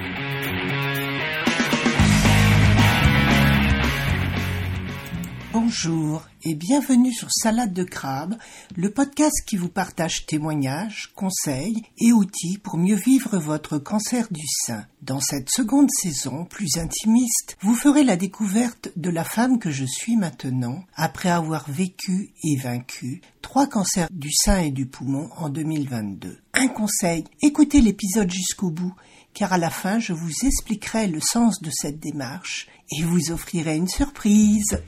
Thank you. Bonjour et bienvenue sur Salade de crabe, le podcast qui vous partage témoignages, conseils et outils pour mieux vivre votre cancer du sein. Dans cette seconde saison, plus intimiste, vous ferez la découverte de la femme que je suis maintenant, après avoir vécu et vaincu trois cancers du sein et du poumon en 2022. Un conseil, écoutez l'épisode jusqu'au bout, car à la fin je vous expliquerai le sens de cette démarche et vous offrirai une surprise.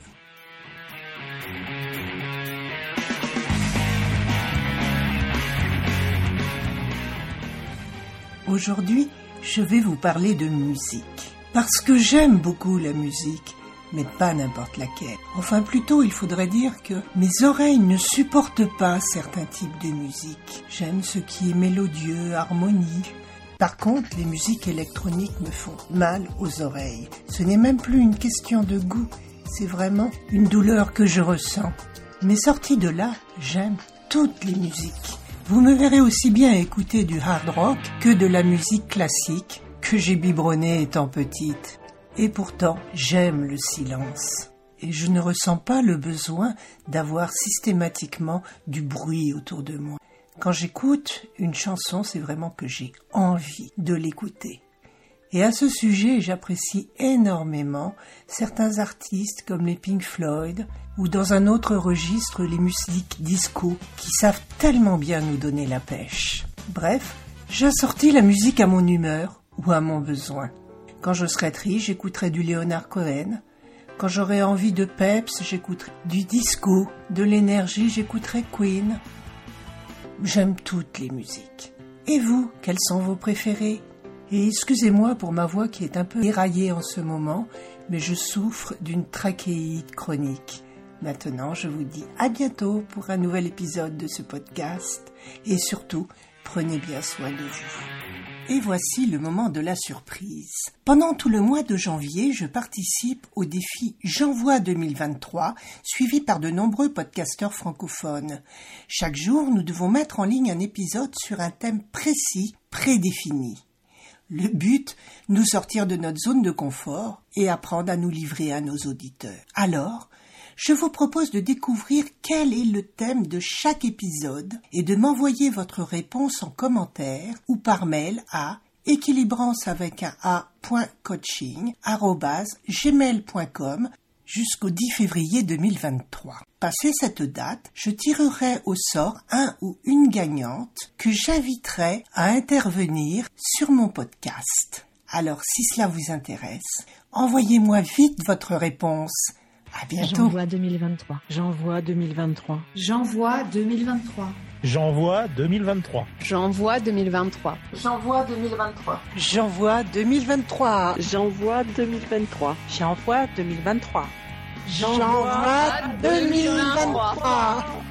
Aujourd'hui, je vais vous parler de musique. Parce que j'aime beaucoup la musique, mais pas n'importe laquelle. Enfin plutôt, il faudrait dire que mes oreilles ne supportent pas certains types de musique. J'aime ce qui est mélodieux, harmonique. Par contre, les musiques électroniques me font mal aux oreilles. Ce n'est même plus une question de goût, c'est vraiment une douleur que je ressens. Mais sorti de là, j'aime toutes les musiques. Vous me verrez aussi bien écouter du hard rock que de la musique classique que j'ai biberonné étant petite. Et pourtant, j'aime le silence. Et je ne ressens pas le besoin d'avoir systématiquement du bruit autour de moi. Quand j'écoute une chanson, c'est vraiment que j'ai envie de l'écouter. Et à ce sujet, j'apprécie énormément certains artistes comme les Pink Floyd ou dans un autre registre les musiques disco qui savent tellement bien nous donner la pêche. Bref, j'assortis la musique à mon humeur ou à mon besoin. Quand je serai triste, j'écouterai du Leonard Cohen. Quand j'aurai envie de peps, j'écouterai du disco, de l'énergie, j'écouterai Queen. J'aime toutes les musiques. Et vous, quelles sont vos préférées et excusez-moi pour ma voix qui est un peu éraillée en ce moment, mais je souffre d'une trachéite chronique. Maintenant, je vous dis à bientôt pour un nouvel épisode de ce podcast et surtout, prenez bien soin de vous. Et voici le moment de la surprise. Pendant tout le mois de janvier, je participe au défi J'envoie 2023, suivi par de nombreux podcasteurs francophones. Chaque jour, nous devons mettre en ligne un épisode sur un thème précis, prédéfini. Le but, nous sortir de notre zone de confort et apprendre à nous livrer à nos auditeurs. Alors, je vous propose de découvrir quel est le thème de chaque épisode et de m'envoyer votre réponse en commentaire ou par mail à équilibrance avec un a.coaching.gmail.com jusqu'au 10 février 2023. Passé cette date, je tirerai au sort un ou une gagnante que j'inviterai à intervenir sur mon podcast. Alors si cela vous intéresse, envoyez-moi vite votre réponse. À bientôt. J'envoie 2023. J'envoie 2023. J'envoie 2023. J'envoie 2023. J'envoie 2023. J'envoie 2023. J'envoie 2023. J'envoie 2023. J'envoie 2023. J'envoie 2023.